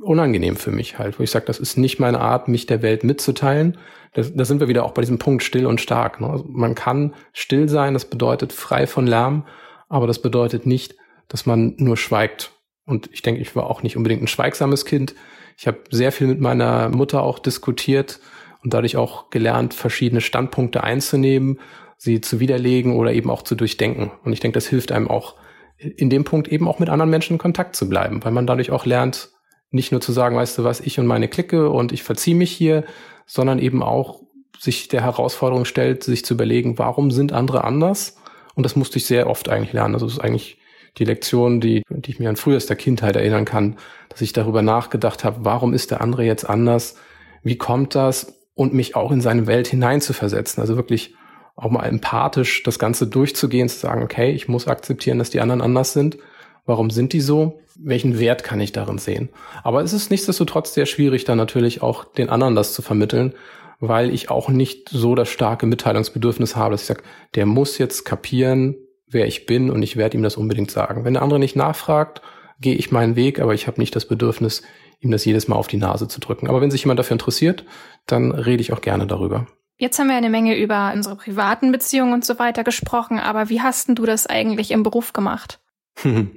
unangenehm für mich halt, wo ich sage, das ist nicht meine Art, mich der Welt mitzuteilen. Da sind wir wieder auch bei diesem Punkt still und stark. Ne? Also man kann still sein, das bedeutet frei von Lärm, aber das bedeutet nicht, dass man nur schweigt. Und ich denke, ich war auch nicht unbedingt ein schweigsames Kind. Ich habe sehr viel mit meiner Mutter auch diskutiert und dadurch auch gelernt, verschiedene Standpunkte einzunehmen, sie zu widerlegen oder eben auch zu durchdenken. Und ich denke, das hilft einem auch in dem Punkt eben auch mit anderen Menschen in Kontakt zu bleiben, weil man dadurch auch lernt, nicht nur zu sagen, weißt du was, ich und meine Clique und ich verziehe mich hier, sondern eben auch sich der Herausforderung stellt, sich zu überlegen, warum sind andere anders? Und das musste ich sehr oft eigentlich lernen. Also das ist eigentlich die Lektion, die, die ich mir an frühester Kindheit erinnern kann, dass ich darüber nachgedacht habe, warum ist der andere jetzt anders? Wie kommt das? Und mich auch in seine Welt hineinzuversetzen. Also wirklich auch mal empathisch das Ganze durchzugehen, zu sagen, okay, ich muss akzeptieren, dass die anderen anders sind. Warum sind die so? Welchen Wert kann ich darin sehen? Aber es ist nichtsdestotrotz sehr schwierig, dann natürlich auch den anderen das zu vermitteln, weil ich auch nicht so das starke Mitteilungsbedürfnis habe, dass ich sage, der muss jetzt kapieren, wer ich bin und ich werde ihm das unbedingt sagen. Wenn der andere nicht nachfragt, gehe ich meinen Weg, aber ich habe nicht das Bedürfnis, ihm das jedes Mal auf die Nase zu drücken. Aber wenn sich jemand dafür interessiert, dann rede ich auch gerne darüber. Jetzt haben wir eine Menge über unsere privaten Beziehungen und so weiter gesprochen, aber wie hast denn du das eigentlich im Beruf gemacht?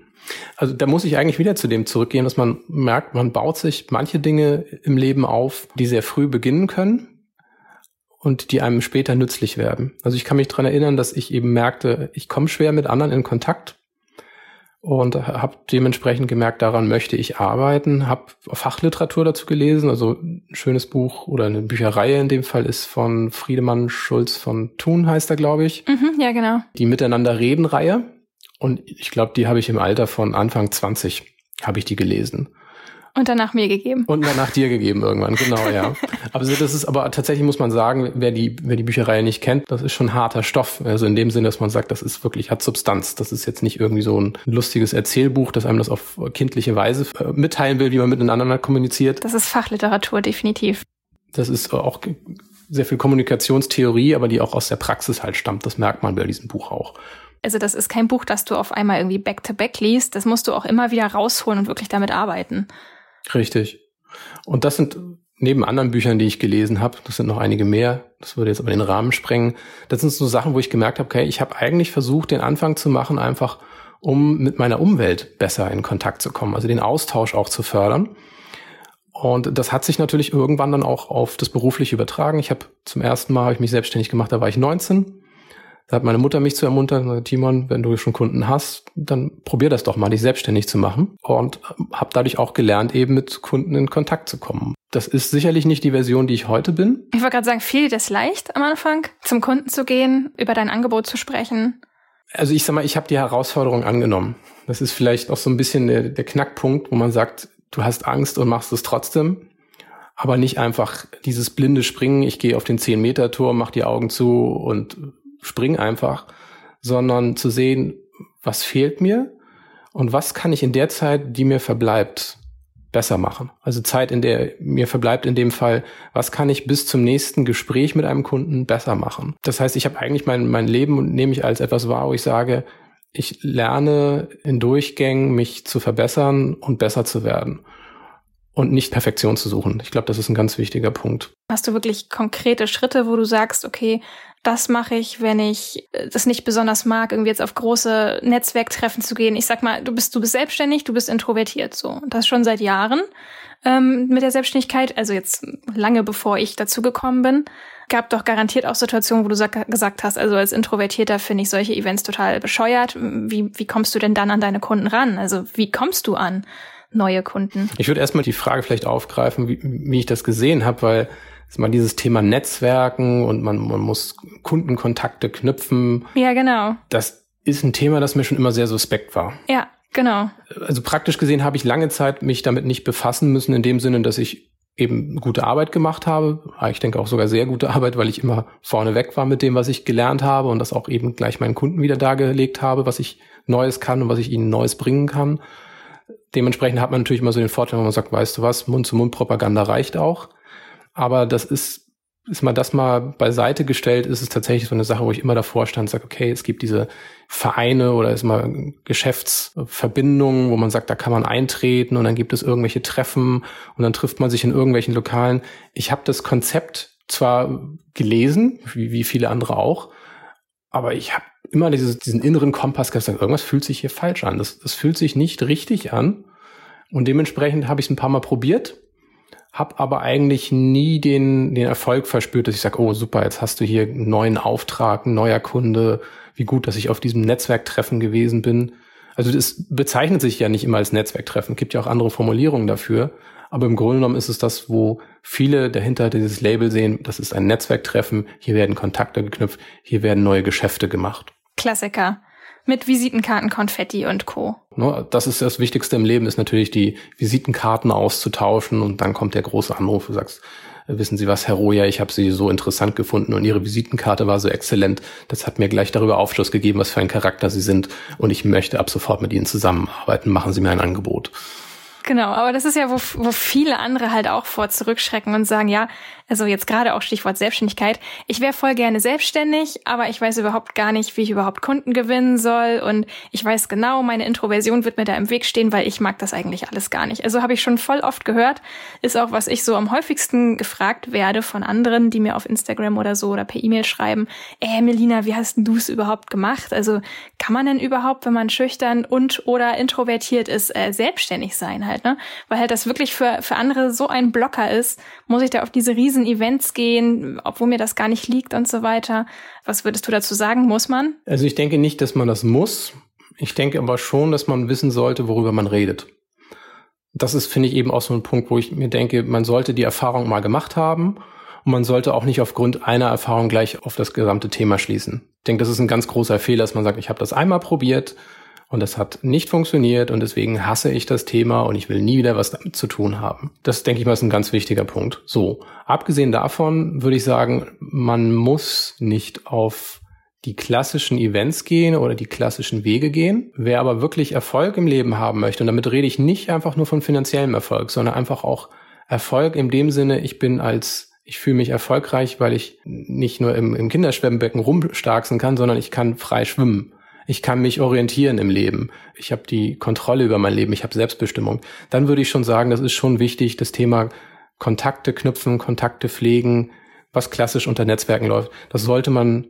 Also da muss ich eigentlich wieder zu dem zurückgehen, dass man merkt, man baut sich manche Dinge im Leben auf, die sehr früh beginnen können und die einem später nützlich werden. Also ich kann mich dran erinnern, dass ich eben merkte, ich komme schwer mit anderen in Kontakt und habe dementsprechend gemerkt, daran möchte ich arbeiten, habe Fachliteratur dazu gelesen, also ein schönes Buch oder eine Bücherreihe in dem Fall ist von Friedemann Schulz von Thun, heißt er, glaube ich. Mhm, ja, genau. Die Miteinander reden Reihe. Und ich glaube, die habe ich im Alter von Anfang 20 habe ich die gelesen. Und danach mir gegeben. Und danach dir gegeben irgendwann, genau, ja. aber so, das ist aber tatsächlich muss man sagen, wer die, wer die Bücherei nicht kennt, das ist schon harter Stoff. Also in dem Sinne, dass man sagt, das ist wirklich, hat Substanz. Das ist jetzt nicht irgendwie so ein lustiges Erzählbuch, das einem das auf kindliche Weise äh, mitteilen will, wie man miteinander kommuniziert. Das ist Fachliteratur, definitiv. Das ist auch sehr viel Kommunikationstheorie, aber die auch aus der Praxis halt stammt. Das merkt man bei diesem Buch auch. Also das ist kein Buch, das du auf einmal irgendwie back-to-back -back liest. Das musst du auch immer wieder rausholen und wirklich damit arbeiten. Richtig. Und das sind neben anderen Büchern, die ich gelesen habe, das sind noch einige mehr, das würde jetzt aber den Rahmen sprengen, das sind so Sachen, wo ich gemerkt habe, okay, ich habe eigentlich versucht, den Anfang zu machen, einfach um mit meiner Umwelt besser in Kontakt zu kommen, also den Austausch auch zu fördern. Und das hat sich natürlich irgendwann dann auch auf das Berufliche übertragen. Ich habe zum ersten Mal hab ich mich selbstständig gemacht, da war ich 19 da hat meine Mutter mich zu ermuntern, Timon, wenn du schon Kunden hast, dann probier das doch mal, dich selbstständig zu machen. Und habe dadurch auch gelernt, eben mit Kunden in Kontakt zu kommen. Das ist sicherlich nicht die Version, die ich heute bin. Ich wollte gerade sagen, fiel dir das leicht am Anfang, zum Kunden zu gehen, über dein Angebot zu sprechen? Also ich sag mal, ich habe die Herausforderung angenommen. Das ist vielleicht auch so ein bisschen der, der Knackpunkt, wo man sagt, du hast Angst und machst es trotzdem. Aber nicht einfach dieses blinde Springen, ich gehe auf den 10-Meter-Turm, mach die Augen zu und spring einfach, sondern zu sehen, was fehlt mir und was kann ich in der Zeit, die mir verbleibt, besser machen. Also Zeit, in der mir verbleibt in dem Fall, was kann ich bis zum nächsten Gespräch mit einem Kunden besser machen. Das heißt, ich habe eigentlich mein, mein Leben und nehme ich als etwas wahr, wo ich sage, ich lerne in Durchgängen, mich zu verbessern und besser zu werden und nicht Perfektion zu suchen. Ich glaube, das ist ein ganz wichtiger Punkt. Hast du wirklich konkrete Schritte, wo du sagst, okay, das mache ich, wenn ich äh, das nicht besonders mag, irgendwie jetzt auf große Netzwerktreffen zu gehen. Ich sag mal, du bist, du bist selbstständig, du bist introvertiert, so. Das schon seit Jahren ähm, mit der Selbstständigkeit, also jetzt lange bevor ich dazu gekommen bin. Gab doch garantiert auch Situationen, wo du gesagt hast, also als Introvertierter finde ich solche Events total bescheuert. Wie, wie kommst du denn dann an deine Kunden ran? Also wie kommst du an neue Kunden? Ich würde erstmal die Frage vielleicht aufgreifen, wie, wie ich das gesehen habe, weil mal dieses Thema Netzwerken und man, man muss Kundenkontakte knüpfen. Ja, genau. Das ist ein Thema, das mir schon immer sehr suspekt war. Ja, genau. Also praktisch gesehen habe ich lange Zeit mich damit nicht befassen müssen, in dem Sinne, dass ich eben gute Arbeit gemacht habe. Ich denke auch sogar sehr gute Arbeit, weil ich immer vorne weg war mit dem, was ich gelernt habe und das auch eben gleich meinen Kunden wieder dargelegt habe, was ich Neues kann und was ich ihnen Neues bringen kann. Dementsprechend hat man natürlich immer so den Vorteil, wenn man sagt, weißt du was, Mund-zu-Mund-Propaganda reicht auch. Aber das ist, ist mal das mal beiseite gestellt, ist es tatsächlich so eine Sache, wo ich immer davor stand sage, okay, es gibt diese Vereine oder ist mal Geschäftsverbindungen, wo man sagt, da kann man eintreten und dann gibt es irgendwelche Treffen und dann trifft man sich in irgendwelchen Lokalen. Ich habe das Konzept zwar gelesen, wie, wie viele andere auch, aber ich habe immer dieses, diesen inneren Kompass gesagt, irgendwas fühlt sich hier falsch an. Das, das fühlt sich nicht richtig an. Und dementsprechend habe ich es ein paar Mal probiert habe aber eigentlich nie den, den Erfolg verspürt, dass ich sage, oh super, jetzt hast du hier einen neuen Auftrag, ein neuer Kunde, wie gut, dass ich auf diesem Netzwerktreffen gewesen bin. Also das bezeichnet sich ja nicht immer als Netzwerktreffen, gibt ja auch andere Formulierungen dafür. Aber im Grunde genommen ist es das, wo viele dahinter dieses Label sehen, das ist ein Netzwerktreffen, hier werden Kontakte geknüpft, hier werden neue Geschäfte gemacht. Klassiker mit Visitenkarten, Konfetti und Co. Ne, das ist das Wichtigste im Leben, ist natürlich die Visitenkarten auszutauschen und dann kommt der große Anruf, du sagst, wissen Sie was, Herr Roja, ich habe Sie so interessant gefunden und Ihre Visitenkarte war so exzellent. Das hat mir gleich darüber Aufschluss gegeben, was für ein Charakter Sie sind und ich möchte ab sofort mit Ihnen zusammenarbeiten. Machen Sie mir ein Angebot. Genau, aber das ist ja, wo, wo viele andere halt auch vor zurückschrecken und sagen, ja, also jetzt gerade auch Stichwort Selbstständigkeit, ich wäre voll gerne selbstständig, aber ich weiß überhaupt gar nicht, wie ich überhaupt Kunden gewinnen soll und ich weiß genau, meine Introversion wird mir da im Weg stehen, weil ich mag das eigentlich alles gar nicht. Also habe ich schon voll oft gehört, ist auch, was ich so am häufigsten gefragt werde von anderen, die mir auf Instagram oder so oder per E-Mail schreiben, ey Melina, wie hast du es überhaupt gemacht? Also kann man denn überhaupt, wenn man schüchtern und oder introvertiert ist, äh, selbstständig sein halt, ne? Weil halt das wirklich für, für andere so ein Blocker ist, muss ich da auf diese riesen Events gehen, obwohl mir das gar nicht liegt und so weiter. Was würdest du dazu sagen? Muss man? Also ich denke nicht, dass man das muss. Ich denke aber schon, dass man wissen sollte, worüber man redet. Das ist, finde ich, eben auch so ein Punkt, wo ich mir denke, man sollte die Erfahrung mal gemacht haben und man sollte auch nicht aufgrund einer Erfahrung gleich auf das gesamte Thema schließen. Ich denke, das ist ein ganz großer Fehler, dass man sagt, ich habe das einmal probiert, und das hat nicht funktioniert und deswegen hasse ich das Thema und ich will nie wieder was damit zu tun haben. Das denke ich mal ist ein ganz wichtiger Punkt. So, abgesehen davon würde ich sagen, man muss nicht auf die klassischen Events gehen oder die klassischen Wege gehen. Wer aber wirklich Erfolg im Leben haben möchte, und damit rede ich nicht einfach nur von finanziellem Erfolg, sondern einfach auch Erfolg in dem Sinne, ich bin als ich fühle mich erfolgreich, weil ich nicht nur im, im Kinderschwemmbecken rumstarksen kann, sondern ich kann frei schwimmen. Ich kann mich orientieren im Leben. Ich habe die Kontrolle über mein Leben. Ich habe Selbstbestimmung. Dann würde ich schon sagen, das ist schon wichtig, das Thema Kontakte knüpfen, Kontakte pflegen, was klassisch unter Netzwerken läuft. Das sollte man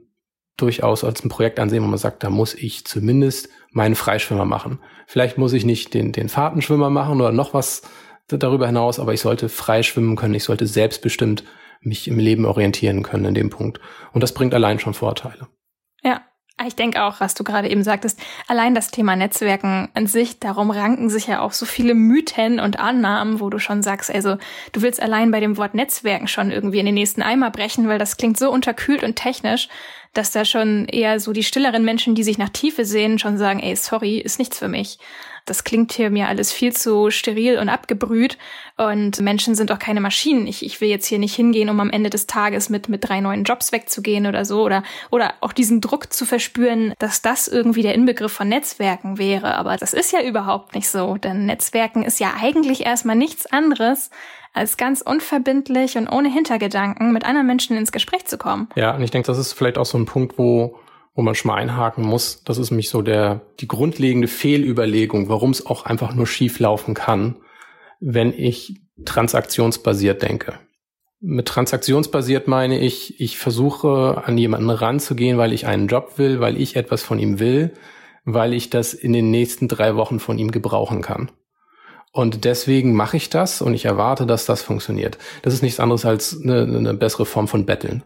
durchaus als ein Projekt ansehen, wo man sagt, da muss ich zumindest meinen Freischwimmer machen. Vielleicht muss ich nicht den, den Fahrtenschwimmer machen oder noch was darüber hinaus, aber ich sollte frei schwimmen können. Ich sollte selbstbestimmt mich im Leben orientieren können in dem Punkt. Und das bringt allein schon Vorteile. Ja, ich denke auch, was du gerade eben sagtest, allein das Thema Netzwerken an sich, darum ranken sich ja auch so viele Mythen und Annahmen, wo du schon sagst, also du willst allein bei dem Wort Netzwerken schon irgendwie in den nächsten Eimer brechen, weil das klingt so unterkühlt und technisch. dass da schon eher so die stilleren Menschen, die sich nach Tiefe sehen, schon sagen, ey, sorry, ist nichts für mich. Das klingt hier mir alles viel zu steril und abgebrüht. Und Menschen sind auch keine Maschinen. Ich, ich will jetzt hier nicht hingehen, um am Ende des Tages mit, mit drei neuen Jobs wegzugehen oder so. Oder, oder auch diesen Druck zu verspüren, dass das irgendwie der Inbegriff von Netzwerken wäre. Aber das ist ja überhaupt nicht so. Denn Netzwerken ist ja eigentlich erstmal nichts anderes als ganz unverbindlich und ohne Hintergedanken mit anderen Menschen ins Gespräch zu kommen. Ja, und ich denke, das ist vielleicht auch so ein Punkt, wo wo man schon mal einhaken muss. Das ist mich so der, die grundlegende Fehlüberlegung, warum es auch einfach nur schief laufen kann, wenn ich transaktionsbasiert denke. Mit transaktionsbasiert meine ich, ich versuche an jemanden ranzugehen, weil ich einen Job will, weil ich etwas von ihm will, weil ich das in den nächsten drei Wochen von ihm gebrauchen kann. Und deswegen mache ich das und ich erwarte, dass das funktioniert. Das ist nichts anderes als eine, eine bessere Form von Betteln.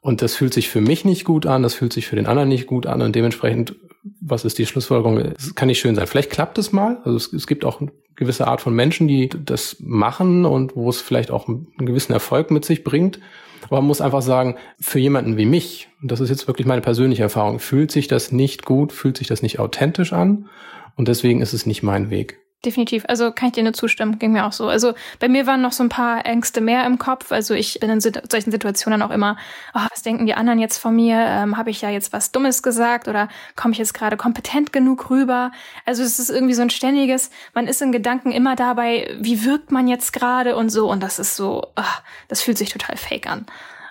Und das fühlt sich für mich nicht gut an, das fühlt sich für den anderen nicht gut an und dementsprechend, was ist die Schlussfolgerung? Es kann nicht schön sein. Vielleicht klappt es mal. Also es, es gibt auch eine gewisse Art von Menschen, die das machen und wo es vielleicht auch einen gewissen Erfolg mit sich bringt. Aber man muss einfach sagen, für jemanden wie mich, und das ist jetzt wirklich meine persönliche Erfahrung, fühlt sich das nicht gut, fühlt sich das nicht authentisch an und deswegen ist es nicht mein Weg definitiv. Also kann ich dir nur zustimmen, ging mir auch so. Also bei mir waren noch so ein paar Ängste mehr im Kopf. Also ich bin in solchen Situationen auch immer, oh, was denken die anderen jetzt von mir? Ähm, Habe ich ja jetzt was Dummes gesagt oder komme ich jetzt gerade kompetent genug rüber? Also es ist irgendwie so ein ständiges, man ist in Gedanken immer dabei, wie wirkt man jetzt gerade und so. Und das ist so, oh, das fühlt sich total fake an.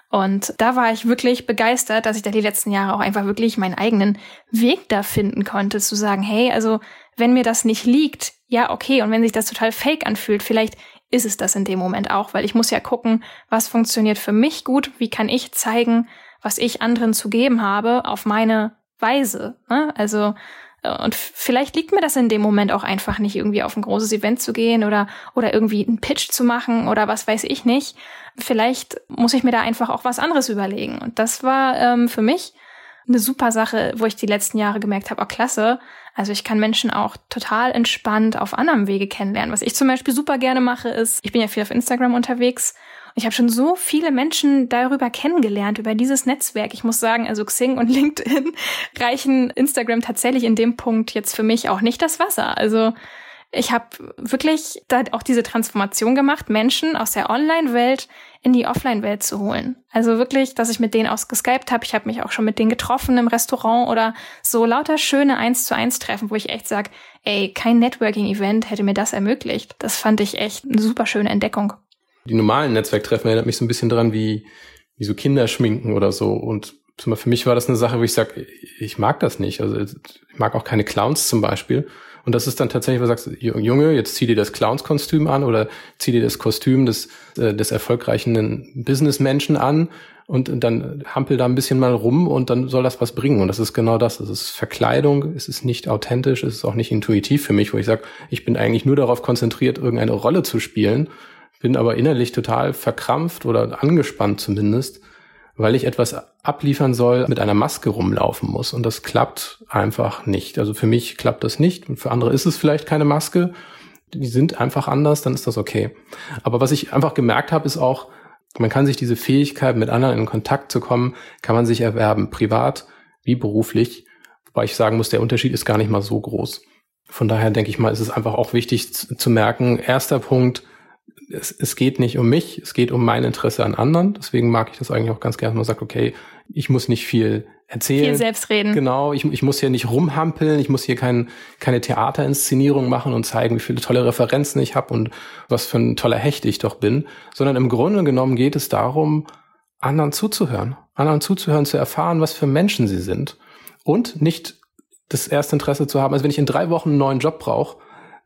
Und da war ich wirklich begeistert, dass ich da die letzten Jahre auch einfach wirklich meinen eigenen Weg da finden konnte, zu sagen, hey, also wenn mir das nicht liegt, ja, okay, und wenn sich das total fake anfühlt, vielleicht ist es das in dem Moment auch, weil ich muss ja gucken, was funktioniert für mich gut, wie kann ich zeigen, was ich anderen zu geben habe, auf meine Weise. Ne? Also, äh, und vielleicht liegt mir das in dem Moment auch einfach nicht, irgendwie auf ein großes Event zu gehen oder, oder irgendwie einen Pitch zu machen oder was weiß ich nicht. Vielleicht muss ich mir da einfach auch was anderes überlegen. Und das war ähm, für mich eine super Sache, wo ich die letzten Jahre gemerkt habe, oh klasse, also ich kann Menschen auch total entspannt auf anderem Wege kennenlernen. Was ich zum Beispiel super gerne mache, ist, ich bin ja viel auf Instagram unterwegs und ich habe schon so viele Menschen darüber kennengelernt, über dieses Netzwerk. Ich muss sagen, also Xing und LinkedIn reichen Instagram tatsächlich in dem Punkt jetzt für mich auch nicht das Wasser. Also ich habe wirklich da auch diese Transformation gemacht, Menschen aus der Online-Welt in die Offline-Welt zu holen. Also wirklich, dass ich mit denen ausgeskypt habe. Ich habe mich auch schon mit denen getroffen im Restaurant oder so lauter schöne eins zu eins Treffen, wo ich echt sage, ey, kein Networking-Event hätte mir das ermöglicht. Das fand ich echt eine super schöne Entdeckung. Die normalen Netzwerktreffen erinnert mich so ein bisschen dran wie, wie so Kinderschminken oder so. Und für mich war das eine Sache, wo ich sage, ich mag das nicht. Also ich mag auch keine Clowns zum Beispiel. Und das ist dann tatsächlich, wo du sagst, Junge, jetzt zieh dir das Clownskostüm an oder zieh dir das Kostüm des, äh, des erfolgreichen Businessmenschen an und dann hampel da ein bisschen mal rum und dann soll das was bringen. Und das ist genau das. Es ist Verkleidung, es ist nicht authentisch, es ist auch nicht intuitiv für mich, wo ich sage, ich bin eigentlich nur darauf konzentriert, irgendeine Rolle zu spielen, bin aber innerlich total verkrampft oder angespannt zumindest weil ich etwas abliefern soll, mit einer Maske rumlaufen muss. Und das klappt einfach nicht. Also für mich klappt das nicht. Und für andere ist es vielleicht keine Maske. Die sind einfach anders, dann ist das okay. Aber was ich einfach gemerkt habe, ist auch, man kann sich diese Fähigkeit, mit anderen in Kontakt zu kommen, kann man sich erwerben, privat wie beruflich. Wobei ich sagen muss, der Unterschied ist gar nicht mal so groß. Von daher denke ich mal, ist es einfach auch wichtig zu merken, erster Punkt, es, es geht nicht um mich, es geht um mein Interesse an anderen. Deswegen mag ich das eigentlich auch ganz gerne, man sagt, okay, ich muss nicht viel erzählen. Viel selbst reden. Genau, ich, ich muss hier nicht rumhampeln, ich muss hier kein, keine Theaterinszenierung machen und zeigen, wie viele tolle Referenzen ich habe und was für ein toller Hecht ich doch bin, sondern im Grunde genommen geht es darum, anderen zuzuhören, anderen zuzuhören, zu erfahren, was für Menschen sie sind und nicht das erste Interesse zu haben. Also wenn ich in drei Wochen einen neuen Job brauche,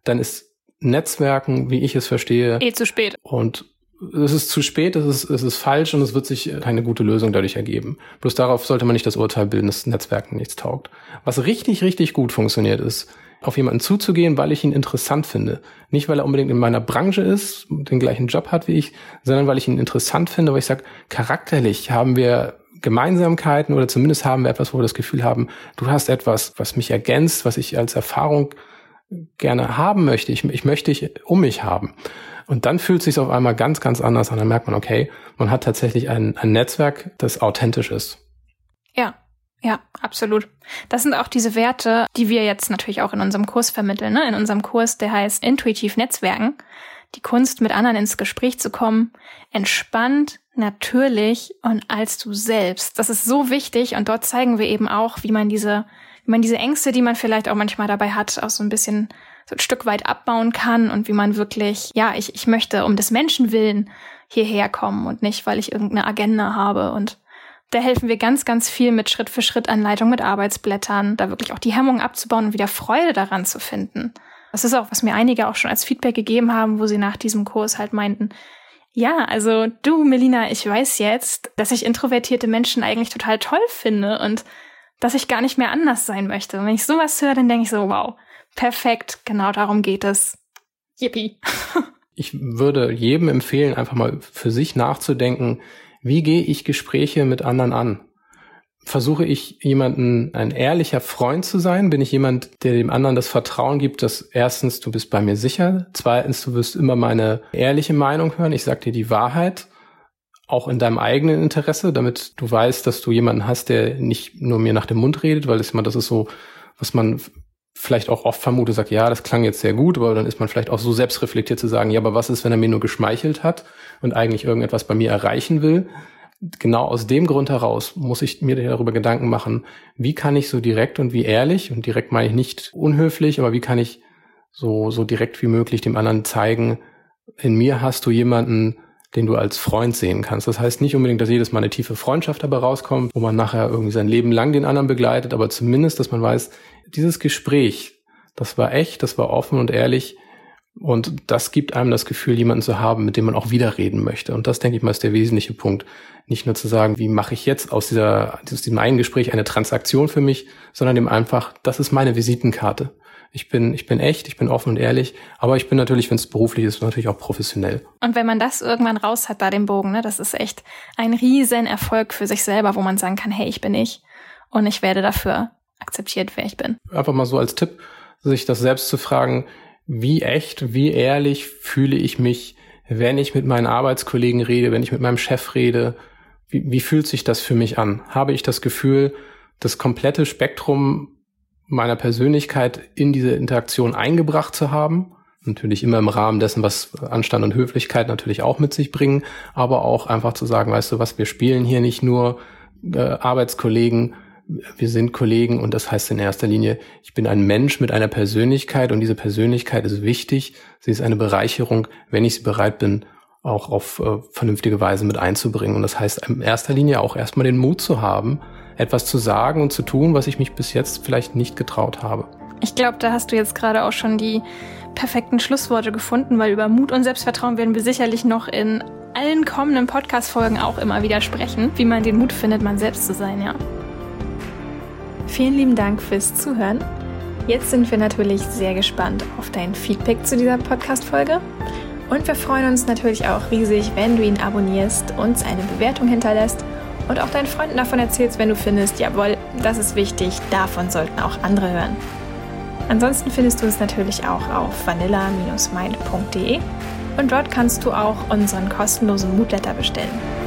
dann ist Netzwerken, wie ich es verstehe. Eh zu spät. Und es ist zu spät, es ist, es ist falsch und es wird sich keine gute Lösung dadurch ergeben. Bloß darauf sollte man nicht das Urteil bilden, dass Netzwerken nichts taugt. Was richtig, richtig gut funktioniert ist, auf jemanden zuzugehen, weil ich ihn interessant finde. Nicht, weil er unbedingt in meiner Branche ist, den gleichen Job hat wie ich, sondern weil ich ihn interessant finde, weil ich sage, charakterlich haben wir Gemeinsamkeiten oder zumindest haben wir etwas, wo wir das Gefühl haben, du hast etwas, was mich ergänzt, was ich als Erfahrung gerne haben möchte. Ich, ich möchte ich um mich haben. Und dann fühlt es sich auf einmal ganz, ganz anders an. Dann merkt man, okay, man hat tatsächlich ein, ein Netzwerk, das authentisch ist. Ja, Ja, absolut. Das sind auch diese Werte, die wir jetzt natürlich auch in unserem Kurs vermitteln. Ne? In unserem Kurs, der heißt Intuitiv Netzwerken. Die Kunst, mit anderen ins Gespräch zu kommen, entspannt, natürlich und als du selbst. Das ist so wichtig und dort zeigen wir eben auch, wie man diese, wie man diese Ängste, die man vielleicht auch manchmal dabei hat, auch so ein bisschen so ein Stück weit abbauen kann und wie man wirklich, ja, ich, ich möchte um des Menschen willen hierher kommen und nicht, weil ich irgendeine Agenda habe und da helfen wir ganz, ganz viel mit Schritt für Schritt Anleitung mit Arbeitsblättern, da wirklich auch die Hemmung abzubauen und wieder Freude daran zu finden. Das ist auch, was mir einige auch schon als Feedback gegeben haben, wo sie nach diesem Kurs halt meinten, ja, also du, Melina, ich weiß jetzt, dass ich introvertierte Menschen eigentlich total toll finde und dass ich gar nicht mehr anders sein möchte. Und wenn ich sowas höre, dann denke ich so, wow, perfekt, genau darum geht es. Yippie. ich würde jedem empfehlen, einfach mal für sich nachzudenken, wie gehe ich Gespräche mit anderen an? Versuche ich jemanden ein ehrlicher Freund zu sein? Bin ich jemand, der dem anderen das Vertrauen gibt, dass erstens du bist bei mir sicher, zweitens du wirst immer meine ehrliche Meinung hören, ich sag dir die Wahrheit, auch in deinem eigenen Interesse, damit du weißt, dass du jemanden hast, der nicht nur mir nach dem Mund redet, weil das immer das ist so, was man vielleicht auch oft vermutet, sagt, ja, das klang jetzt sehr gut, aber dann ist man vielleicht auch so selbstreflektiert zu sagen, ja, aber was ist, wenn er mir nur geschmeichelt hat und eigentlich irgendetwas bei mir erreichen will? Genau aus dem Grund heraus muss ich mir darüber Gedanken machen, wie kann ich so direkt und wie ehrlich, und direkt meine ich nicht unhöflich, aber wie kann ich so, so direkt wie möglich dem anderen zeigen, in mir hast du jemanden, den du als Freund sehen kannst. Das heißt nicht unbedingt, dass jedes Mal eine tiefe Freundschaft dabei rauskommt, wo man nachher irgendwie sein Leben lang den anderen begleitet, aber zumindest, dass man weiß, dieses Gespräch, das war echt, das war offen und ehrlich. Und das gibt einem das Gefühl, jemanden zu haben, mit dem man auch wieder reden möchte. Und das, denke ich mal, ist der wesentliche Punkt. Nicht nur zu sagen, wie mache ich jetzt aus, dieser, aus diesem einen Gespräch eine Transaktion für mich, sondern dem einfach, das ist meine Visitenkarte. Ich bin, ich bin echt, ich bin offen und ehrlich, aber ich bin natürlich, wenn es beruflich ist, natürlich auch professionell. Und wenn man das irgendwann raus hat, da den Bogen, ne, das ist echt ein riesen Erfolg für sich selber, wo man sagen kann, hey, ich bin ich und ich werde dafür akzeptiert, wer ich bin. Einfach mal so als Tipp, sich das selbst zu fragen, wie echt, wie ehrlich fühle ich mich, wenn ich mit meinen Arbeitskollegen rede, wenn ich mit meinem Chef rede, wie, wie fühlt sich das für mich an? Habe ich das Gefühl, das komplette Spektrum meiner Persönlichkeit in diese Interaktion eingebracht zu haben. Natürlich immer im Rahmen dessen, was Anstand und Höflichkeit natürlich auch mit sich bringen, aber auch einfach zu sagen, weißt du was, wir spielen hier nicht nur äh, Arbeitskollegen, wir sind Kollegen und das heißt in erster Linie, ich bin ein Mensch mit einer Persönlichkeit und diese Persönlichkeit ist wichtig. Sie ist eine Bereicherung, wenn ich sie bereit bin, auch auf äh, vernünftige Weise mit einzubringen. Und das heißt in erster Linie auch erstmal den Mut zu haben, etwas zu sagen und zu tun, was ich mich bis jetzt vielleicht nicht getraut habe. Ich glaube, da hast du jetzt gerade auch schon die perfekten Schlussworte gefunden, weil über Mut und Selbstvertrauen werden wir sicherlich noch in allen kommenden Podcast-Folgen auch immer wieder sprechen, wie man den Mut findet, man selbst zu sein, ja. Vielen lieben Dank fürs Zuhören. Jetzt sind wir natürlich sehr gespannt auf dein Feedback zu dieser Podcast-Folge. Und wir freuen uns natürlich auch riesig, wenn du ihn abonnierst, uns eine Bewertung hinterlässt und auch deinen Freunden davon erzählst, wenn du findest, jawohl, das ist wichtig, davon sollten auch andere hören. Ansonsten findest du es natürlich auch auf vanilla-mind.de und dort kannst du auch unseren kostenlosen Moodletter bestellen.